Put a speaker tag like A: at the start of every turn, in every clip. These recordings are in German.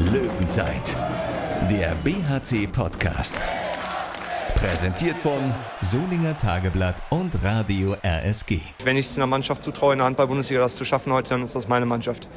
A: Löwenzeit, der BHC-Podcast. Präsentiert von Solinger Tageblatt und Radio RSG.
B: Wenn ich es einer Mannschaft zutraue, in der Handball-Bundesliga das zu schaffen heute, dann ist das meine Mannschaft.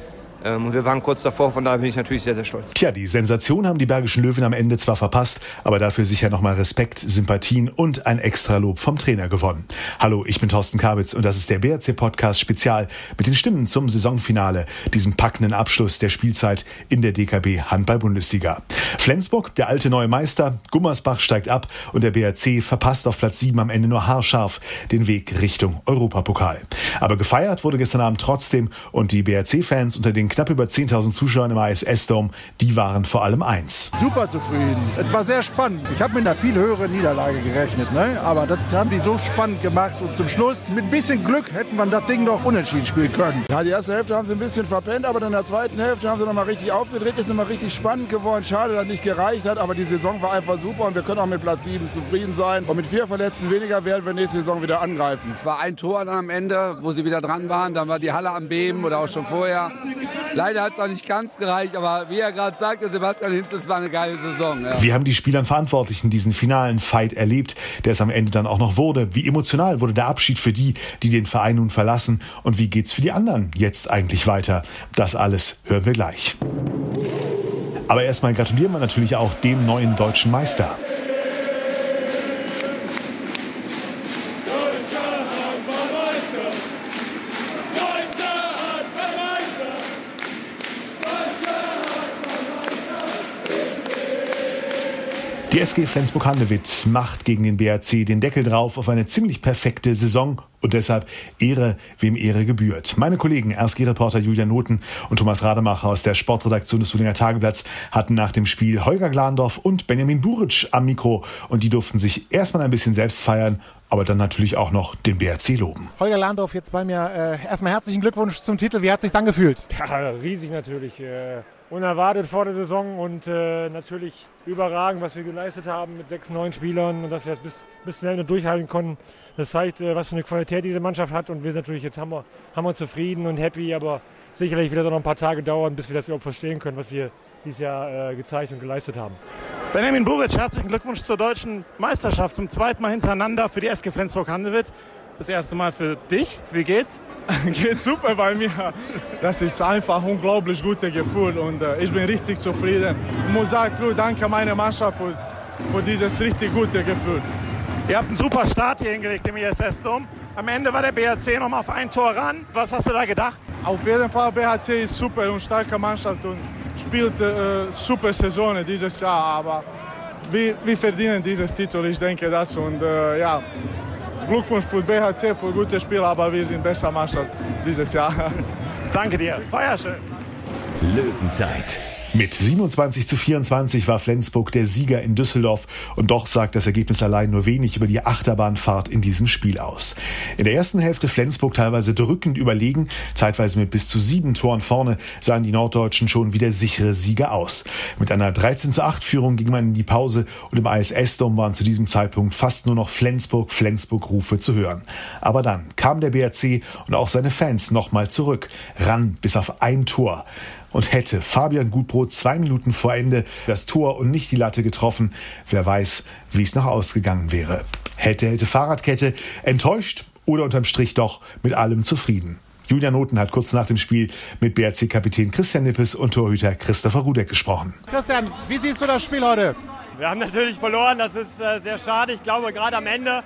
B: Ähm, und wir waren kurz davor, von daher bin ich natürlich sehr, sehr stolz.
C: Tja, die Sensation haben die Bergischen Löwen am Ende zwar verpasst, aber dafür sicher nochmal Respekt, Sympathien und ein Extralob vom Trainer gewonnen. Hallo, ich bin Thorsten Kabitz und das ist der BRC Podcast Spezial mit den Stimmen zum Saisonfinale, diesem packenden Abschluss der Spielzeit in der DKB Handball-Bundesliga. Flensburg, der alte neue Meister, Gummersbach steigt ab und der BRC verpasst auf Platz 7 am Ende nur haarscharf den Weg Richtung Europapokal. Aber gefeiert wurde gestern Abend trotzdem und die BRC-Fans unter den knapp über 10.000 Zuschauern im ISS-Dome, die waren vor allem eins.
D: Super zufrieden. Es war sehr spannend. Ich habe mit einer viel höheren Niederlage gerechnet, ne? aber das haben die so spannend gemacht und zum Schluss mit ein bisschen Glück hätten wir das Ding noch unentschieden spielen können.
E: Ja, die erste Hälfte haben sie ein bisschen verpennt, aber in der zweiten Hälfte haben sie nochmal richtig aufgedreht, ist nochmal richtig spannend geworden. Schade, dass nicht gereicht hat, aber die Saison war einfach super und wir können auch mit Platz 7 zufrieden sein. Und mit vier Verletzten weniger werden wir nächste Saison wieder angreifen.
F: Es war ein Tor dann am Ende, wo sie wieder dran waren. Dann war die Halle am Beben oder auch schon vorher. Leider hat es auch nicht ganz gereicht, aber wie er gerade sagte, Sebastian Hinz, es war eine geile Saison.
C: Ja. Wie haben die Spieler Verantwortlichen diesen finalen Fight erlebt, der es am Ende dann auch noch wurde? Wie emotional wurde der Abschied für die, die den Verein nun verlassen? Und wie geht's für die anderen jetzt eigentlich weiter? Das alles hören wir gleich. Aber erstmal gratulieren wir natürlich auch dem neuen deutschen Meister. Die SG Flensburg-Handewitt macht gegen den BRC den Deckel drauf auf eine ziemlich perfekte Saison und deshalb Ehre, wem Ehre gebührt. Meine Kollegen RSG-Reporter Julian Noten und Thomas Rademacher aus der Sportredaktion des Solinger Tageblatts hatten nach dem Spiel Holger Glandorf und Benjamin Buric am Mikro und die durften sich erstmal ein bisschen selbst feiern aber dann natürlich auch noch den BRC loben.
G: Holger Landorf jetzt bei mir. Äh, erstmal herzlichen Glückwunsch zum Titel. Wie hat es sich dann gefühlt?
H: Ja, riesig natürlich. Äh, unerwartet vor der Saison und äh, natürlich überragend, was wir geleistet haben mit sechs, neun Spielern und dass wir es bis, bis zum Ende durchhalten konnten. Das zeigt, äh, was für eine Qualität diese Mannschaft hat und wir sind natürlich jetzt haben wir zufrieden und happy, aber sicherlich wird es noch ein paar Tage dauern, bis wir das überhaupt verstehen können, was wir dieses Jahr äh, gezeigt und geleistet haben.
I: Benjamin Buric, herzlichen Glückwunsch zur deutschen Meisterschaft zum zweiten Mal hintereinander für die SG Flensburg-Handewitt. Das erste Mal für dich. Wie geht's?
J: Geht super bei mir. Das ist einfach ein unglaublich gutes Gefühl und äh, ich bin richtig zufrieden. Ich muss sagen, danke meiner Mannschaft für, für dieses richtig gute Gefühl.
I: Ihr habt einen super Start hier hingelegt im ISS-Dom. Am Ende war der BHC noch mal auf ein Tor ran. Was hast du da gedacht?
J: Auf jeden Fall, BHC ist super und starke Mannschaft und spielt äh, super Saison dieses Jahr. Aber wir, wir verdienen dieses Titel, ich denke das. Und äh, ja, Glückwunsch für BHC, für gutes Spiel, aber wir sind besser Mannschaft dieses Jahr.
I: Danke dir. Feier schön.
A: Löwenzeit
C: mit 27 zu 24 war Flensburg der Sieger in Düsseldorf und doch sagt das Ergebnis allein nur wenig über die Achterbahnfahrt in diesem Spiel aus. In der ersten Hälfte Flensburg teilweise drückend überlegen, zeitweise mit bis zu sieben Toren vorne sahen die Norddeutschen schon wieder sichere Sieger aus. Mit einer 13 zu 8 Führung ging man in die Pause und im ISS-Dom waren zu diesem Zeitpunkt fast nur noch Flensburg-Flensburg-Rufe zu hören. Aber dann kam der BRC und auch seine Fans nochmal zurück, ran bis auf ein Tor. Und hätte Fabian Gutbrot zwei Minuten vor Ende das Tor und nicht die Latte getroffen, wer weiß, wie es noch ausgegangen wäre. Hätte, hätte Fahrradkette, enttäuscht oder unterm Strich doch mit allem zufrieden. Julian Noten hat kurz nach dem Spiel mit BRC-Kapitän Christian Nippes und Torhüter Christopher Rudek gesprochen.
G: Christian, wie siehst du das Spiel heute?
H: Wir haben natürlich verloren, das ist äh, sehr schade. Ich glaube, gerade am Ende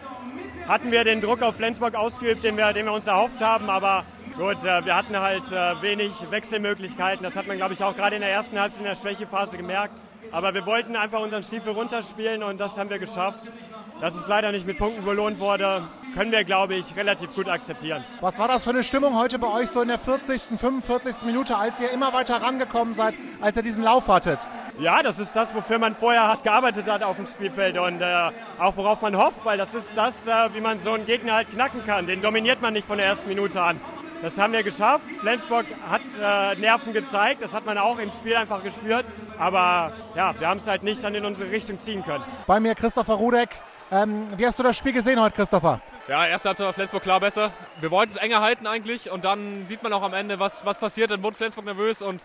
H: hatten wir den Druck auf Flensburg ausgeübt, den wir, den wir uns erhofft haben, aber Gut, äh, wir hatten halt äh, wenig Wechselmöglichkeiten. Das hat man, glaube ich, auch gerade in der ersten Halbzeit in der Schwächephase gemerkt. Aber wir wollten einfach unseren Stiefel runterspielen und das haben wir geschafft. Dass es leider nicht mit Punkten belohnt wurde, können wir, glaube ich, relativ gut akzeptieren.
G: Was war das für eine Stimmung heute bei euch so in der 40., 45. Minute, als ihr immer weiter rangekommen seid, als ihr diesen Lauf hattet?
H: Ja, das ist das, wofür man vorher hart gearbeitet hat auf dem Spielfeld und äh, auch worauf man hofft, weil das ist das, äh, wie man so einen Gegner halt knacken kann. Den dominiert man nicht von der ersten Minute an. Das haben wir geschafft. Flensburg hat äh, Nerven gezeigt. Das hat man auch im Spiel einfach gespürt. Aber ja, wir haben es halt nicht dann in unsere Richtung ziehen können.
G: Bei mir Christopher Rudek. Ähm, wie hast du das Spiel gesehen heute, Christopher?
K: Ja, erst hat Flensburg klar besser. Wir wollten es enger halten eigentlich und dann sieht man auch am Ende, was, was passiert. Dann wurde Flensburg nervös und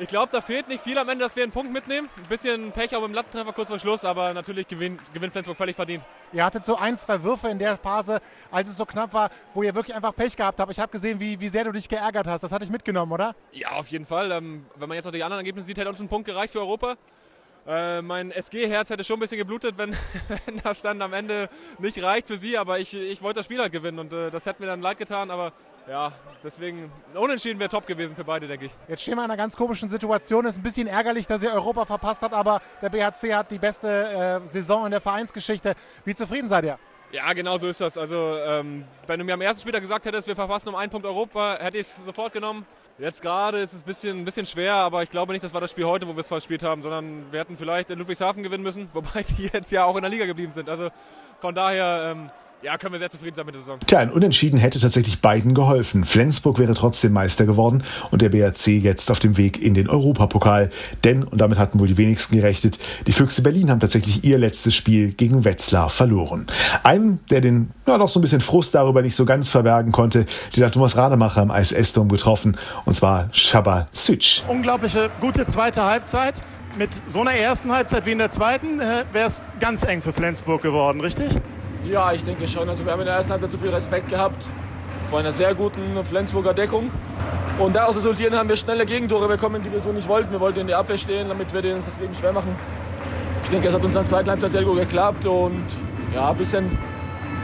K: Ich glaube, da fehlt nicht viel am Ende, dass wir einen Punkt mitnehmen. Ein bisschen Pech auch im Lattentreffer kurz vor Schluss, aber natürlich gewinnt, gewinnt Flensburg völlig verdient.
G: Ihr hattet so ein, zwei Würfe in der Phase, als es so knapp war, wo ihr wirklich einfach Pech gehabt habt. Ich habe gesehen, wie, wie sehr du dich geärgert hast. Das hatte ich mitgenommen, oder?
K: Ja, auf jeden Fall. Ähm, wenn man jetzt noch die anderen Ergebnisse sieht, hätte uns ein Punkt gereicht für Europa. Äh, mein SG-Herz hätte schon ein bisschen geblutet, wenn, wenn, das dann am Ende nicht reicht für sie. Aber ich, ich wollte das Spiel halt gewinnen und äh, das hätte mir dann leid getan. Aber ja, deswegen unentschieden wäre top gewesen für beide, denke ich.
G: Jetzt stehen wir in einer ganz komischen Situation. Ist ein bisschen ärgerlich, dass ihr Europa verpasst habt, aber der BHC hat die beste äh, Saison in der Vereinsgeschichte. Wie zufrieden seid ihr?
K: Ja, genau so ist das. Also, ähm, wenn du mir am ersten Spieltag gesagt hättest, wir verpassen um einen Punkt Europa, hätte ich es sofort genommen. Jetzt gerade ist es ein bisschen, ein bisschen schwer, aber ich glaube nicht, das war das Spiel heute, wo wir es verspielt haben, sondern wir hätten vielleicht in Ludwigshafen gewinnen müssen, wobei die jetzt ja auch in der Liga geblieben sind. Also von daher ähm, ja, können wir sehr zufrieden sein mit der Saison.
C: Tja, ein Unentschieden hätte tatsächlich beiden geholfen. Flensburg wäre trotzdem Meister geworden und der BRC jetzt auf dem Weg in den Europapokal. Denn, und damit hatten wohl die wenigsten gerechnet, die Füchse Berlin haben tatsächlich ihr letztes Spiel gegen Wetzlar verloren. Einem, der den, ja, doch so ein bisschen Frust darüber nicht so ganz verbergen konnte, den hat Thomas Rademacher im Eis Estom getroffen, und zwar Shaba Süc.
I: Unglaubliche gute zweite Halbzeit. Mit so einer ersten Halbzeit wie in der zweiten äh, wäre es ganz eng für Flensburg geworden, richtig?
L: Ja, ich denke schon. Also wir haben in der ersten Halbzeit zu viel Respekt gehabt vor einer sehr guten Flensburger Deckung. Und daraus resultieren haben wir schnelle Gegentore bekommen, die wir so nicht wollten. Wir wollten in der Abwehr stehen, damit wir denen das Leben schwer machen. Ich denke, es hat uns in der zweiten Halbzeit sehr gut geklappt und ja, ein bisschen,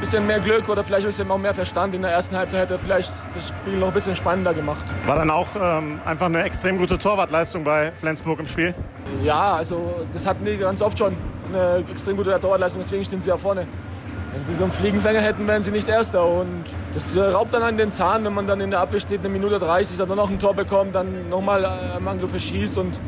L: bisschen mehr Glück oder vielleicht ein bisschen auch mehr Verstand in der ersten Halbzeit hätte vielleicht das Spiel noch ein bisschen spannender gemacht.
I: War dann auch ähm, einfach eine extrem gute Torwartleistung bei Flensburg im Spiel?
L: Ja, also das hatten die ganz oft schon eine extrem gute Torwartleistung, deswegen stehen sie ja vorne. Wenn sie so einen Fliegenfänger hätten, wären sie nicht Erster. Und das raubt dann an den Zahn, wenn man dann in der Abwehr steht, eine Minute 30, dann noch ein Tor bekommt, dann nochmal am Angriff verschießt. Und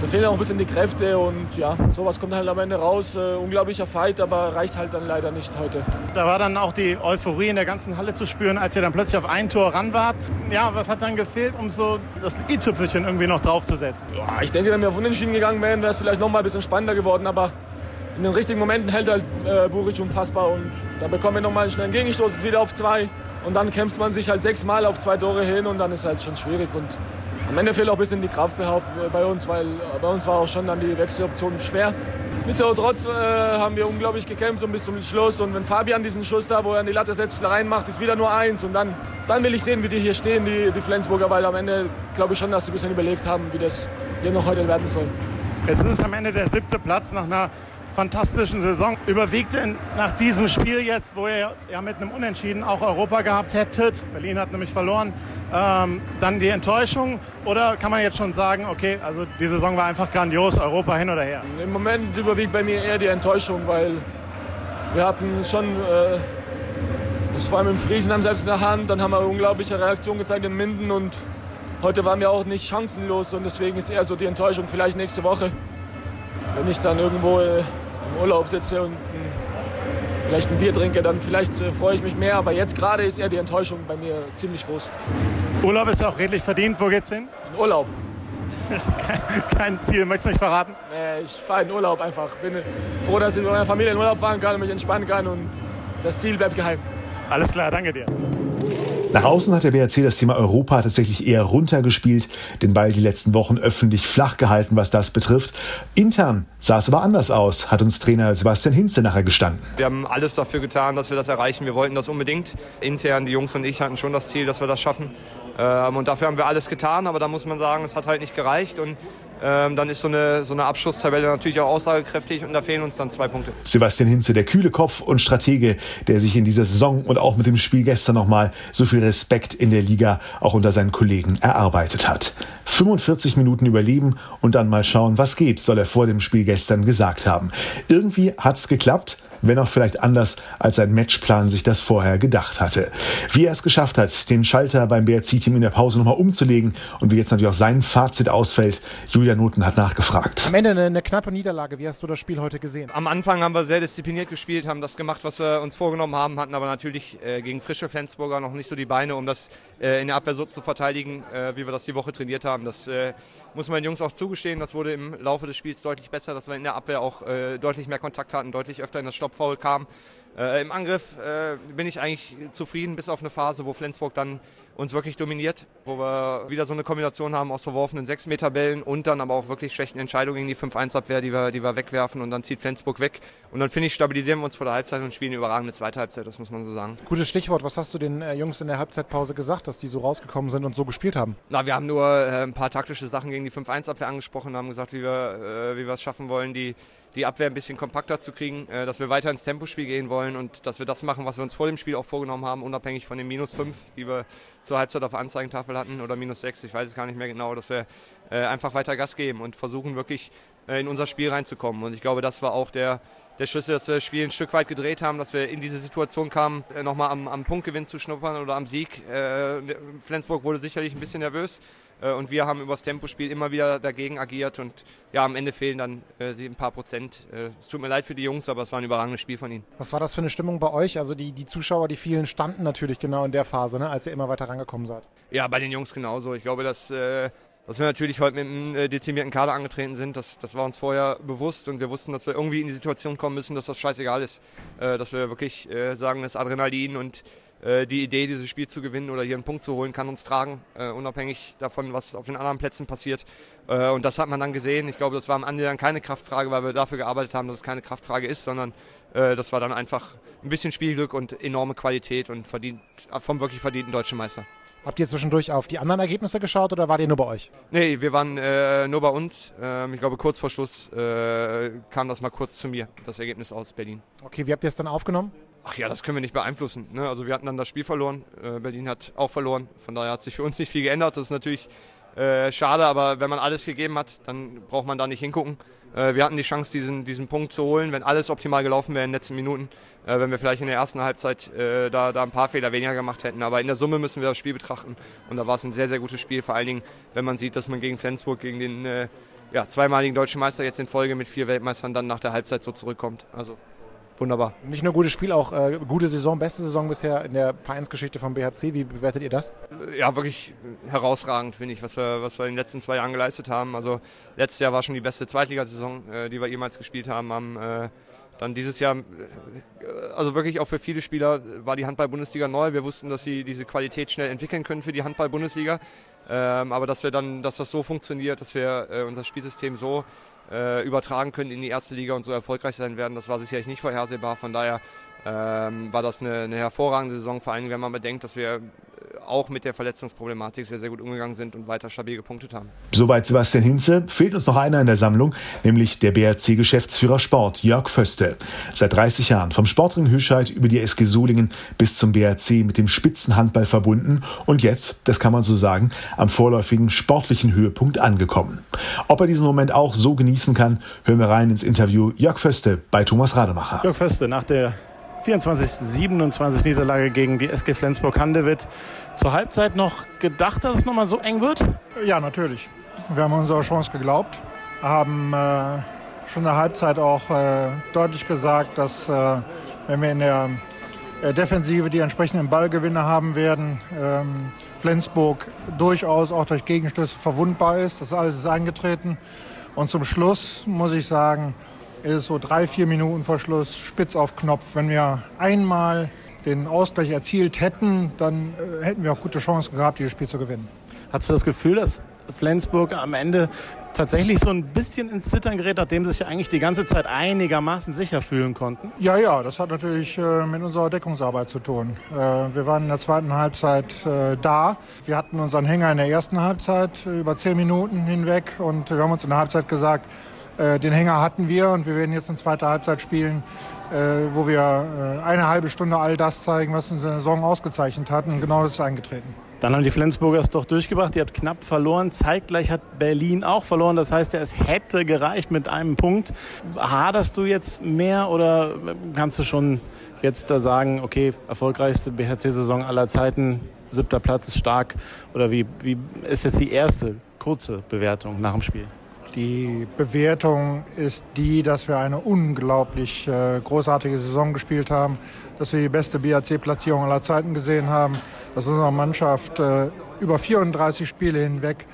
L: da fehlen auch ein bisschen die Kräfte. Und ja, sowas kommt halt am Ende raus. Äh, unglaublicher Fight, aber reicht halt dann leider nicht heute.
I: Da war dann auch die Euphorie in der ganzen Halle zu spüren, als ihr dann plötzlich auf ein Tor ran wart. Ja, was hat dann gefehlt, um so das i-Tüpfelchen irgendwie noch draufzusetzen?
L: Ja, ich denke, wenn wir auf Unentschieden gegangen wären, wäre es vielleicht nochmal ein bisschen spannender geworden. Aber in den richtigen Momenten hält halt äh, Buric unfassbar und da bekommen wir nochmal einen schnellen Gegenstoß, ist wieder auf zwei und dann kämpft man sich halt sechsmal auf zwei Tore hin und dann ist halt schon schwierig und am Ende fehlt auch ein bisschen die Kraft bei uns, weil bei uns war auch schon dann die Wechseloption schwer. Nichtsdestotrotz äh, haben wir unglaublich gekämpft und bis zum Schluss. Und wenn Fabian diesen Schuss da, wo er an die Latte setzt, reinmacht, ist wieder nur eins. Und dann, dann will ich sehen, wie die hier stehen, die, die Flensburger, weil am Ende glaube ich schon, dass sie ein bisschen überlegt haben, wie das hier noch heute werden soll.
I: Jetzt ist es am Ende der siebte Platz nach einer fantastischen Saison. Überwiegt denn nach diesem Spiel jetzt, wo ihr ja mit einem Unentschieden auch Europa gehabt hättet, Berlin hat nämlich verloren, ähm, dann die Enttäuschung? Oder kann man jetzt schon sagen, okay, also die Saison war einfach grandios, Europa hin oder her?
L: Im Moment überwiegt bei mir eher die Enttäuschung, weil wir hatten schon äh, das vor allem im Friesenheim selbst in der Hand, dann haben wir unglaubliche Reaktionen gezeigt in Minden und heute waren wir auch nicht chancenlos und deswegen ist eher so die Enttäuschung vielleicht nächste Woche wenn ich dann irgendwo äh, im Urlaub sitze und vielleicht ein Bier trinke, dann vielleicht äh, freue ich mich mehr. Aber jetzt gerade ist eher die Enttäuschung bei mir ziemlich groß.
I: Urlaub ist auch redlich verdient. Wo geht's hin?
L: In Urlaub.
I: Kein Ziel, möchtest du nicht verraten?
L: Nee, ich fahre in Urlaub einfach. Bin froh, dass ich mit meiner Familie in Urlaub fahren kann und mich entspannen kann. Und das Ziel bleibt geheim.
I: Alles klar, danke dir.
C: Nach außen hat der BRC das Thema Europa tatsächlich eher runtergespielt, den Ball die letzten Wochen öffentlich flach gehalten, was das betrifft. Intern sah es aber anders aus, hat uns Trainer Sebastian Hinze nachher gestanden.
B: Wir haben alles dafür getan, dass wir das erreichen. Wir wollten das unbedingt. Intern, die Jungs und ich hatten schon das Ziel, dass wir das schaffen. Ähm, und dafür haben wir alles getan, aber da muss man sagen, es hat halt nicht gereicht. Und ähm, dann ist so eine, so eine Abschlusstabelle natürlich auch aussagekräftig und da fehlen uns dann zwei Punkte.
C: Sebastian Hinze, der kühle Kopf und Stratege, der sich in dieser Saison und auch mit dem Spiel gestern nochmal so viel Respekt in der Liga auch unter seinen Kollegen erarbeitet hat. 45 Minuten überleben und dann mal schauen, was geht, soll er vor dem Spiel gestern gesagt haben. Irgendwie hat's geklappt wenn auch vielleicht anders, als sein Matchplan sich das vorher gedacht hatte. Wie er es geschafft hat, den Schalter beim BRC-Team in der Pause nochmal umzulegen und wie jetzt natürlich auch sein Fazit ausfällt, Julia Noten hat nachgefragt.
G: Am Ende eine, eine knappe Niederlage. Wie hast du das Spiel heute gesehen?
B: Am Anfang haben wir sehr diszipliniert gespielt, haben das gemacht, was wir uns vorgenommen haben, hatten aber natürlich äh, gegen frische Flensburger noch nicht so die Beine, um das äh, in der Abwehr so zu verteidigen, äh, wie wir das die Woche trainiert haben. Das äh, muss man den Jungs auch zugestehen. Das wurde im Laufe des Spiels deutlich besser, dass wir in der Abwehr auch äh, deutlich mehr Kontakt hatten, deutlich öfter in das Stoppfoul kamen. Äh, Im Angriff äh, bin ich eigentlich zufrieden, bis auf eine Phase, wo Flensburg dann uns wirklich dominiert, wo wir wieder so eine Kombination haben aus verworfenen 6-Meter-Bällen und dann aber auch wirklich schlechten Entscheidungen gegen die 5-1-Abwehr, die wir, die wir wegwerfen und dann zieht Flensburg weg. Und dann finde ich, stabilisieren wir uns vor der Halbzeit und spielen eine überragende zweite Halbzeit, das muss man so sagen.
G: Gutes Stichwort, was hast du den äh, Jungs in der Halbzeitpause gesagt, dass die so rausgekommen sind und so gespielt haben?
B: Na, wir haben nur äh, ein paar taktische Sachen gegen die 5-1-Abwehr angesprochen, haben gesagt, wie wir, äh, wie wir es schaffen wollen, die, die Abwehr ein bisschen kompakter zu kriegen, äh, dass wir weiter ins Tempospiel gehen wollen und dass wir das machen, was wir uns vor dem Spiel auch vorgenommen haben, unabhängig von den minus 5, die wir zur Halbzeit auf der Anzeigentafel hatten oder minus 6, ich weiß es gar nicht mehr genau, dass wir äh, einfach weiter Gas geben und versuchen wirklich äh, in unser Spiel reinzukommen. Und ich glaube, das war auch der, der Schlüssel, dass wir das Spiel ein Stück weit gedreht haben, dass wir in diese Situation kamen, äh, nochmal am, am Punktgewinn zu schnuppern oder am Sieg. Äh, Flensburg wurde sicherlich ein bisschen nervös äh, und wir haben über das Tempospiel immer wieder dagegen agiert und ja, am Ende fehlen dann äh, ein paar Prozent. Äh, es tut mir leid für die Jungs, aber es war ein überragendes Spiel von ihnen.
G: Was war das für eine Stimmung bei euch? Also die, die Zuschauer, die vielen standen natürlich genau in der Phase, ne, als ihr immer weiter rangekommen seid.
B: Ja, bei den Jungs genauso. Ich glaube, dass äh, dass wir natürlich heute mit einem äh, dezimierten Kader angetreten sind, das, das war uns vorher bewusst und wir wussten, dass wir irgendwie in die Situation kommen müssen, dass das scheißegal ist. Äh, dass wir wirklich äh, sagen, das Adrenalin und die Idee, dieses Spiel zu gewinnen oder hier einen Punkt zu holen, kann uns tragen, unabhängig davon, was auf den anderen Plätzen passiert. Und das hat man dann gesehen. Ich glaube, das war am Ende dann keine Kraftfrage, weil wir dafür gearbeitet haben, dass es keine Kraftfrage ist, sondern das war dann einfach ein bisschen Spielglück und enorme Qualität und verdient, vom wirklich verdienten deutschen Meister.
G: Habt ihr zwischendurch auf die anderen Ergebnisse geschaut oder wart ihr nur bei euch?
B: Nee, wir waren äh, nur bei uns. Ähm, ich glaube, kurz vor Schluss äh, kam das mal kurz zu mir, das Ergebnis aus Berlin.
G: Okay, wie habt ihr es dann aufgenommen?
B: Ach ja, das können wir nicht beeinflussen. Ne? Also wir hatten dann das Spiel verloren. Äh, Berlin hat auch verloren. Von daher hat sich für uns nicht viel geändert. Das ist natürlich äh, schade, aber wenn man alles gegeben hat, dann braucht man da nicht hingucken. Äh, wir hatten die Chance, diesen, diesen Punkt zu holen, wenn alles optimal gelaufen wäre in den letzten Minuten. Äh, wenn wir vielleicht in der ersten Halbzeit äh, da, da ein paar Fehler weniger gemacht hätten. Aber in der Summe müssen wir das Spiel betrachten. Und da war es ein sehr, sehr gutes Spiel. Vor allen Dingen, wenn man sieht, dass man gegen Flensburg, gegen den äh, ja, zweimaligen deutschen Meister jetzt in Folge mit vier Weltmeistern dann nach der Halbzeit so zurückkommt. Also wunderbar.
G: Nicht nur gutes Spiel, auch äh, gute Saison, beste Saison bisher in der Vereinsgeschichte vom BHC. Wie bewertet ihr das?
B: Ja, wirklich herausragend, finde ich, was wir, was wir in den letzten zwei Jahren geleistet haben. Also letztes Jahr war schon die beste Zweitligasaison, äh, die wir jemals gespielt haben. haben äh, dann dieses Jahr, äh, also wirklich auch für viele Spieler war die Handball-Bundesliga neu. Wir wussten, dass sie diese Qualität schnell entwickeln können für die Handball-Bundesliga. Ähm, aber dass wir dann, dass das so funktioniert, dass wir äh, unser Spielsystem so äh, übertragen können in die erste Liga und so erfolgreich sein werden, das war sicherlich nicht vorhersehbar. Von daher ähm, war das eine, eine hervorragende Saison, vor allem wenn man bedenkt, dass wir auch mit der Verletzungsproblematik sehr, sehr gut umgegangen sind und weiter stabil gepunktet haben.
C: Soweit Sebastian Hinze. Fehlt uns noch einer in der Sammlung, nämlich der BRC-Geschäftsführer Sport, Jörg Föste. Seit 30 Jahren vom Sportring Hüscheid über die SG Solingen bis zum BRC mit dem Spitzenhandball verbunden und jetzt, das kann man so sagen, am vorläufigen sportlichen Höhepunkt angekommen. Ob er diesen Moment auch so genießen kann, hören wir rein ins Interview Jörg Föste bei Thomas Rademacher.
I: Jörg Föste, nach der 24-27 Niederlage gegen die SG Flensburg-Handewitt. Zur Halbzeit noch gedacht, dass es nochmal so eng wird?
D: Ja, natürlich. Wir haben unserer Chance geglaubt, haben äh, schon in der Halbzeit auch äh, deutlich gesagt, dass äh, wenn wir in der äh, Defensive die entsprechenden Ballgewinne haben werden, ähm, Flensburg durchaus auch durch Gegenstöße verwundbar ist. Das alles ist eingetreten. Und zum Schluss muss ich sagen, ist es so drei, vier Minuten vor Schluss spitz auf Knopf. Wenn wir einmal den Ausgleich erzielt hätten, dann äh, hätten wir auch gute Chancen gehabt, dieses Spiel zu gewinnen.
I: Hast du das Gefühl, dass Flensburg am Ende tatsächlich so ein bisschen ins Zittern gerät, nachdem sie sich eigentlich die ganze Zeit einigermaßen sicher fühlen konnten?
D: Ja, ja, das hat natürlich äh, mit unserer Deckungsarbeit zu tun. Äh, wir waren in der zweiten Halbzeit äh, da. Wir hatten unseren Hänger in der ersten Halbzeit äh, über zehn Minuten hinweg und wir haben uns in der Halbzeit gesagt, den Hänger hatten wir und wir werden jetzt in zweiter Halbzeit spielen, äh, wo wir äh, eine halbe Stunde all das zeigen, was unsere Saison ausgezeichnet hat. Und genau das ist eingetreten.
I: Dann haben die Flensburger es doch durchgebracht. Ihr habt knapp verloren. Zeitgleich hat Berlin auch verloren. Das heißt, es hätte gereicht mit einem Punkt. Haderst du jetzt mehr oder kannst du schon jetzt da sagen, okay, erfolgreichste BHC-Saison aller Zeiten, siebter Platz ist stark? Oder wie, wie ist jetzt die erste kurze Bewertung nach dem Spiel?
D: Die Bewertung ist die, dass wir eine unglaublich äh, großartige Saison gespielt haben, dass wir die beste BAC-Platzierung aller Zeiten gesehen haben, dass unsere Mannschaft äh, über 34 Spiele hinweg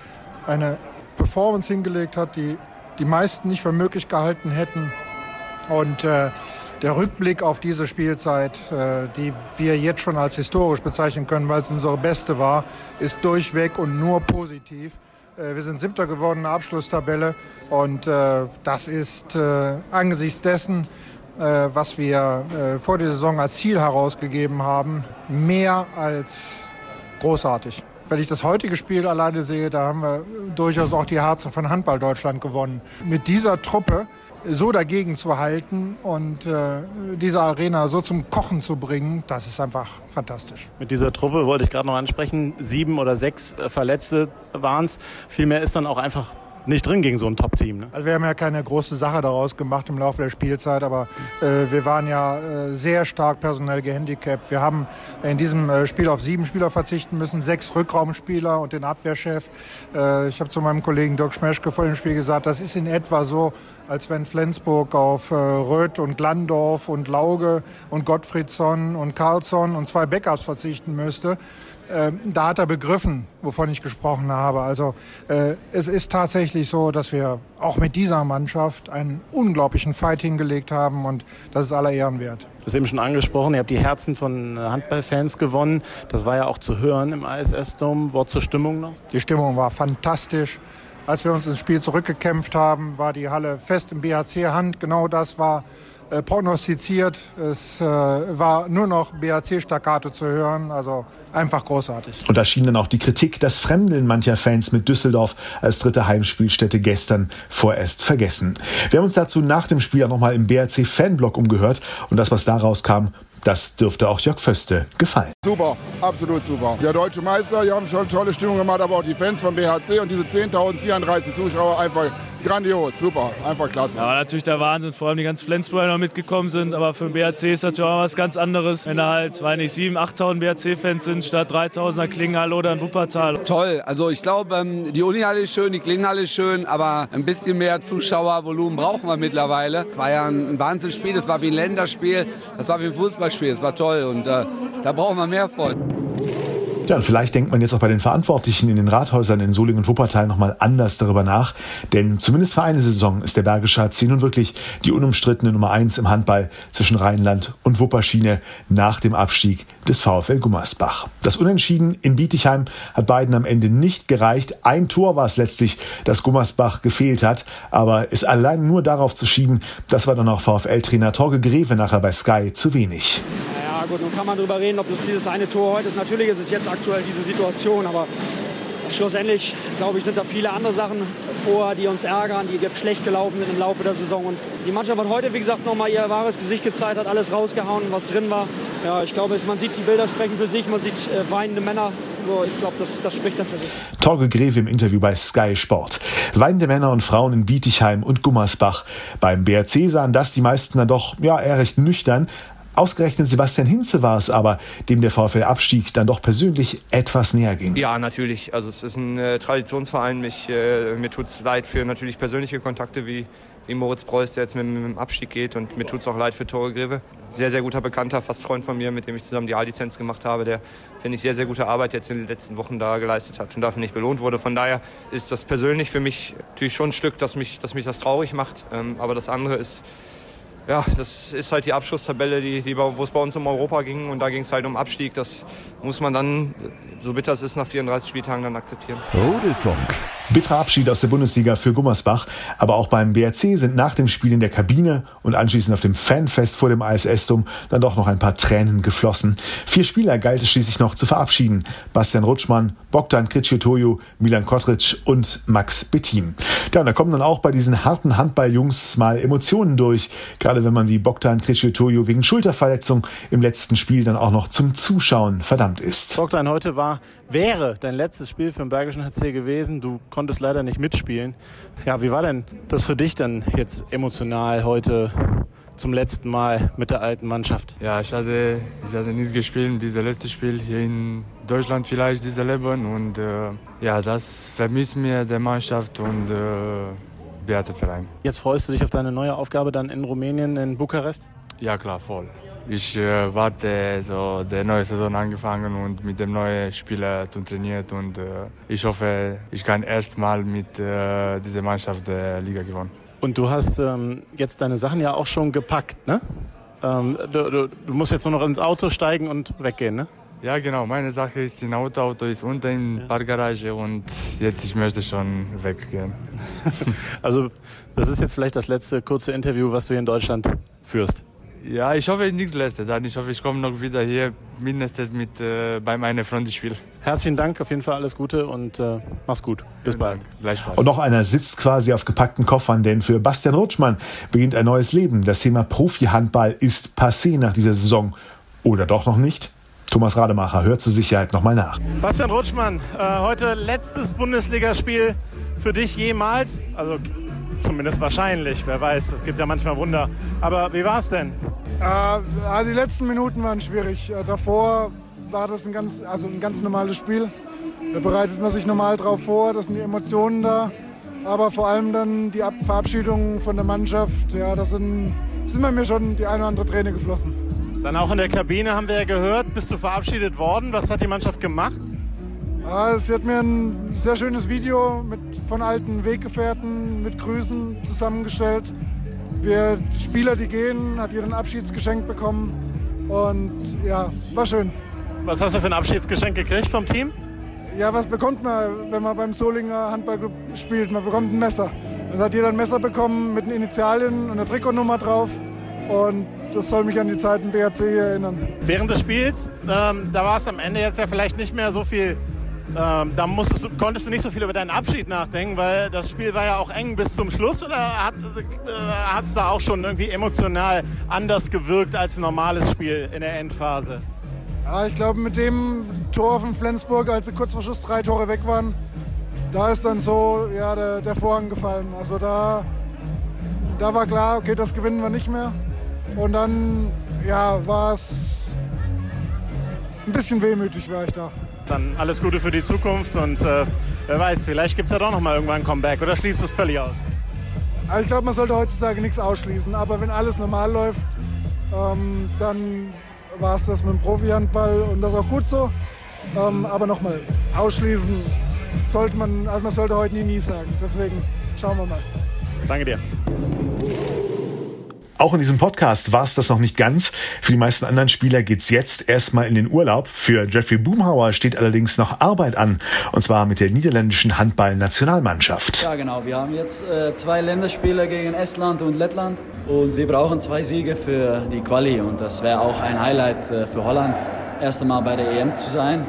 D: eine Performance hingelegt hat, die die meisten nicht für möglich gehalten hätten. Und äh, der Rückblick auf diese Spielzeit, äh, die wir jetzt schon als historisch bezeichnen können, weil es unsere beste war, ist durchweg und nur positiv. Äh, wir sind siebter geworden in der Abschlusstabelle und äh, das ist äh, angesichts dessen, äh, was wir äh, vor der Saison als Ziel herausgegeben haben, mehr als großartig. Wenn ich das heutige Spiel alleine sehe, da haben wir durchaus auch die Herzen von Handball Deutschland gewonnen. Mit dieser Truppe so dagegen zu halten und äh, diese Arena so zum Kochen zu bringen, das ist einfach fantastisch.
M: Mit dieser Truppe wollte ich gerade noch ansprechen, sieben oder sechs äh, Verletzte waren es. Vielmehr ist dann auch einfach nicht drin gegen so ein Top-Team. Ne?
D: Also wir haben ja keine große Sache daraus gemacht im Laufe der Spielzeit, aber äh, wir waren ja äh, sehr stark personell gehandicapt. Wir haben in diesem äh, Spiel auf sieben Spieler verzichten müssen, sechs Rückraumspieler und den Abwehrchef. Äh, ich habe zu meinem Kollegen Dirk Schmeschke vor dem Spiel gesagt, das ist in etwa so, als wenn Flensburg auf äh, Röth und Glandorf und Lauge und Gottfriedsson und Karlsson und zwei Backups verzichten müsste. Äh, da hat er begriffen, wovon ich gesprochen habe. Also äh, es ist tatsächlich so, dass wir auch mit dieser Mannschaft einen unglaublichen Fight hingelegt haben und das ist aller Ehren wert.
M: Du hast eben schon angesprochen, ihr habt die Herzen von Handballfans gewonnen. Das war ja auch zu hören im ISS-Dom. Wort zur Stimmung noch?
D: Die Stimmung war fantastisch. Als wir uns ins Spiel zurückgekämpft haben, war die Halle fest im BHC-Hand. Genau das war äh, prognostiziert. Es äh, war nur noch BAC-Staccato zu hören, also einfach großartig.
C: Und da schien dann auch die Kritik, das Fremdeln mancher Fans mit Düsseldorf als dritte Heimspielstätte gestern vorerst vergessen. Wir haben uns dazu nach dem Spiel auch nochmal im BRC-Fanblog umgehört und das, was daraus kam, das dürfte auch Jörg Föste gefallen.
E: Super, absolut super. Der deutsche Meister, die haben schon tolle Stimmung gemacht, aber auch die Fans vom BHC und diese 10.034 Zuschauer einfach grandios, super, einfach klasse.
N: Ja, war natürlich der Wahnsinn, vor allem die ganzen Flensburger noch mitgekommen sind, aber für den BHC ist natürlich auch was ganz anderes, wenn da halt, weiß nicht, 7.000, 8.000 BHC-Fans sind, statt 3.000er Klingenhalle oder in Wuppertal.
F: Toll, also ich glaube, ähm, die Unihalle ist schön, die Klingenhalle ist schön, aber ein bisschen mehr Zuschauervolumen brauchen wir mittlerweile. Es war ja ein Wahnsinnsspiel, das war wie ein Länderspiel, das war wie ein Fußballspiel, das war toll und äh, da brauchen wir mehr von.
C: Ja, und vielleicht denkt man jetzt auch bei den Verantwortlichen in den Rathäusern in Solingen und Wuppertal nochmal anders darüber nach. Denn zumindest für eine Saison ist der Bergische HC nun wirklich die unumstrittene Nummer eins im Handball zwischen Rheinland und Wupperschiene nach dem Abstieg des VfL Gummersbach. Das Unentschieden in Bietigheim hat beiden am Ende nicht gereicht. Ein Tor war es letztlich, das Gummersbach gefehlt hat. Aber ist allein nur darauf zu schieben, das war dann auch VfL-Trainer Torge Greve nachher bei Sky zu wenig
O: gut, nun kann man darüber reden, ob das dieses eine Tor heute ist. Natürlich ist es jetzt aktuell diese Situation, aber schlussendlich, glaube ich, sind da viele andere Sachen vor, die uns ärgern, die schlecht gelaufen sind im Laufe der Saison. Und die Mannschaft hat heute, wie gesagt, nochmal ihr wahres Gesicht gezeigt, hat alles rausgehauen, was drin war. Ja, ich glaube, man sieht, die Bilder sprechen für sich, man sieht äh, weinende Männer. Ich glaube, das, das spricht dann für sich.
C: Torge Greve im Interview bei Sky Sport. Weinende Männer und Frauen in Bietigheim und Gummersbach. Beim BRC sahen das die meisten dann doch ja, eher recht nüchtern. Ausgerechnet Sebastian Hinze war es aber, dem der VfL-Abstieg dann doch persönlich etwas näher ging.
B: Ja, natürlich. Also es ist ein äh, Traditionsverein. Mich, äh, mir tut es leid für natürlich persönliche Kontakte wie, wie Moritz Preuß, der jetzt mit, mit dem Abstieg geht. Und mir tut es auch leid für Tore Greve. Sehr, sehr guter Bekannter, fast Freund von mir, mit dem ich zusammen die A-Lizenz gemacht habe, der, finde ich, sehr, sehr gute Arbeit jetzt in den letzten Wochen da geleistet hat und dafür nicht belohnt wurde. Von daher ist das persönlich für mich natürlich schon ein Stück, das mich, das, mich das traurig macht. Ähm, aber das andere ist, ja, das ist halt die Abschlusstabelle, die, die, wo es bei uns um Europa ging. Und da ging es halt um Abstieg. Das muss man dann, so bitter es ist, nach 34 Spieltagen dann akzeptieren.
C: Rudelfunk. Bitterer Abschied aus der Bundesliga für Gummersbach. Aber auch beim BRC sind nach dem Spiel in der Kabine und anschließend auf dem Fanfest vor dem ISS-Dom dann doch noch ein paar Tränen geflossen. Vier Spieler galt es schließlich noch zu verabschieden. Bastian Rutschmann, Bogdan Kriciotoju, Milan Kotric und Max Bettin. Ja, und da kommen dann auch bei diesen harten Handballjungs mal Emotionen durch. Gerade wenn man wie Bogdan Kriciotoju wegen Schulterverletzung im letzten Spiel dann auch noch zum Zuschauen verdammt ist.
M: Bogdan, heute war, wäre dein letztes Spiel für den Bergischen HC gewesen. Du konntest leider nicht mitspielen. Ja, wie war denn das für dich dann jetzt emotional heute zum letzten Mal mit der alten Mannschaft?
P: Ja, ich hatte, ich hatte nichts gespielt, dieses letzte Spiel hier in Deutschland vielleicht, diese Leben. Und äh, ja, das vermisst mir der Mannschaft und äh, Verein.
M: Jetzt freust du dich auf deine neue Aufgabe dann in Rumänien, in Bukarest?
P: Ja, klar, voll. Ich äh, warte, so der neue Saison angefangen und mit dem neuen Spieler zu trainieren und äh, ich hoffe, ich kann erstmal mit äh, dieser Mannschaft der Liga gewonnen.
M: Und du hast ähm, jetzt deine Sachen ja auch schon gepackt, ne?
I: Ähm, du, du, du musst jetzt nur noch ins Auto steigen und weggehen, ne?
P: Ja, genau. Meine Sache ist, ein Auto, Auto ist unten in der Parkgarage und jetzt ich möchte schon weggehen.
I: also das ist jetzt vielleicht das letzte kurze Interview, was du hier in Deutschland führst.
P: Ja, ich hoffe nichts letztes. Ich hoffe, ich komme noch wieder hier mindestens mit äh, bei meinen Freunden spielen.
I: Herzlichen Dank, auf jeden Fall alles Gute und äh, mach's gut. Bis Vielen bald.
C: Gleichfalls. Und noch einer sitzt quasi auf gepackten Koffern, denn für Bastian Rutschmann beginnt ein neues Leben. Das Thema Profi-Handball ist passé nach dieser Saison. Oder doch noch nicht? Thomas Rademacher hört zur Sicherheit nochmal nach.
I: Bastian Rutschmann, äh, heute letztes Bundesligaspiel für dich jemals. Also zumindest wahrscheinlich, wer weiß, es gibt ja manchmal Wunder. Aber wie war es denn?
Q: Äh, die letzten Minuten waren schwierig. Äh, davor war das ein ganz, also ein ganz normales Spiel. Da bereitet man sich normal drauf vor, da sind die Emotionen da. Aber vor allem dann die Verabschiedung von der Mannschaft, ja, da sind, sind bei mir schon die eine oder andere Träne geflossen.
I: Dann auch in der Kabine haben wir ja gehört, bist du verabschiedet worden. Was hat die Mannschaft gemacht?
Q: Ja, sie hat mir ein sehr schönes Video mit, von alten Weggefährten mit Grüßen zusammengestellt. Wir Spieler, die gehen, hat ihr ein Abschiedsgeschenk bekommen. Und ja, war schön.
I: Was hast du für ein Abschiedsgeschenk gekriegt vom Team?
Q: Ja, was bekommt man, wenn man beim Solinger Handballclub spielt? Man bekommt ein Messer. Dann hat jeder ein Messer bekommen mit den Initialien und einer Trikotnummer drauf. Und das soll mich an die Zeiten BRC erinnern.
I: Während des Spiels, ähm, da war es am Ende jetzt ja vielleicht nicht mehr so viel. Ähm, da musstest, konntest du nicht so viel über deinen Abschied nachdenken, weil das Spiel war ja auch eng bis zum Schluss. Oder hat es äh, da auch schon irgendwie emotional anders gewirkt als ein normales Spiel in der Endphase?
Q: Ja, ich glaube, mit dem Tor von Flensburg, als sie kurz vor Schluss drei Tore weg waren, da ist dann so ja, der, der Vorhang gefallen. Also da, da war klar, okay, das gewinnen wir nicht mehr. Und dann ja, war es ein bisschen wehmütig, war ich da.
I: Dann alles Gute für die Zukunft und äh, wer weiß, vielleicht gibt es ja doch noch mal irgendwann ein Comeback oder schließt es völlig aus?
Q: Also ich glaube, man sollte heutzutage nichts ausschließen, aber wenn alles normal läuft, ähm, dann war es das mit dem Profi-Handball und das ist auch gut so. Ähm, aber nochmal, ausschließen sollte man, also man sollte heute nie nie sagen. Deswegen schauen wir mal.
I: Danke dir.
C: Auch in diesem Podcast war es das noch nicht ganz. Für die meisten anderen Spieler geht's jetzt erstmal in den Urlaub. Für Jeffrey Boomhauer steht allerdings noch Arbeit an. Und zwar mit der niederländischen Handball-Nationalmannschaft.
R: Ja, genau. Wir haben jetzt äh, zwei Länderspiele gegen Estland und Lettland. Und wir brauchen zwei Siege für die Quali. Und das wäre auch ein Highlight äh, für Holland, erst einmal bei der EM zu sein.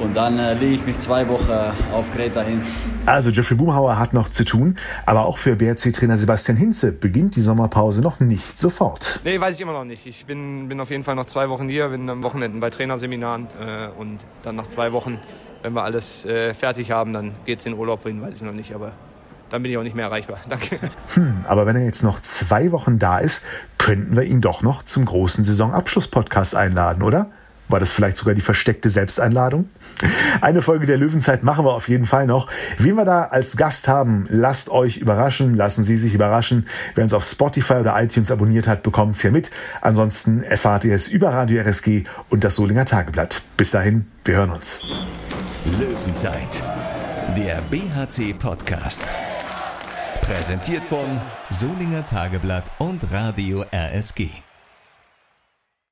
R: Und dann äh, lege ich mich zwei Wochen auf Kreta hin.
C: Also Jeffrey Boomhauer hat noch zu tun, aber auch für BRC-Trainer Sebastian Hinze beginnt die Sommerpause noch nicht sofort.
B: Nee, weiß ich immer noch nicht. Ich bin, bin auf jeden Fall noch zwei Wochen hier, bin am Wochenende bei Trainerseminaren äh, und dann nach zwei Wochen, wenn wir alles äh, fertig haben, dann geht es in den Urlaub, wohin weiß ich noch nicht, aber dann bin ich auch nicht mehr erreichbar. Danke.
C: Hm, aber wenn er jetzt noch zwei Wochen da ist, könnten wir ihn doch noch zum großen Saisonabschluss-Podcast einladen, oder? War das vielleicht sogar die versteckte Selbsteinladung? Eine Folge der Löwenzeit machen wir auf jeden Fall noch. Wen wir da als Gast haben, lasst euch überraschen, lassen Sie sich überraschen. Wer uns auf Spotify oder iTunes abonniert hat, bekommt es hier mit. Ansonsten erfahrt ihr es über Radio RSG und das Solinger Tageblatt. Bis dahin, wir hören uns.
A: Löwenzeit, der BHC-Podcast. Präsentiert von Solinger Tageblatt und Radio RSG.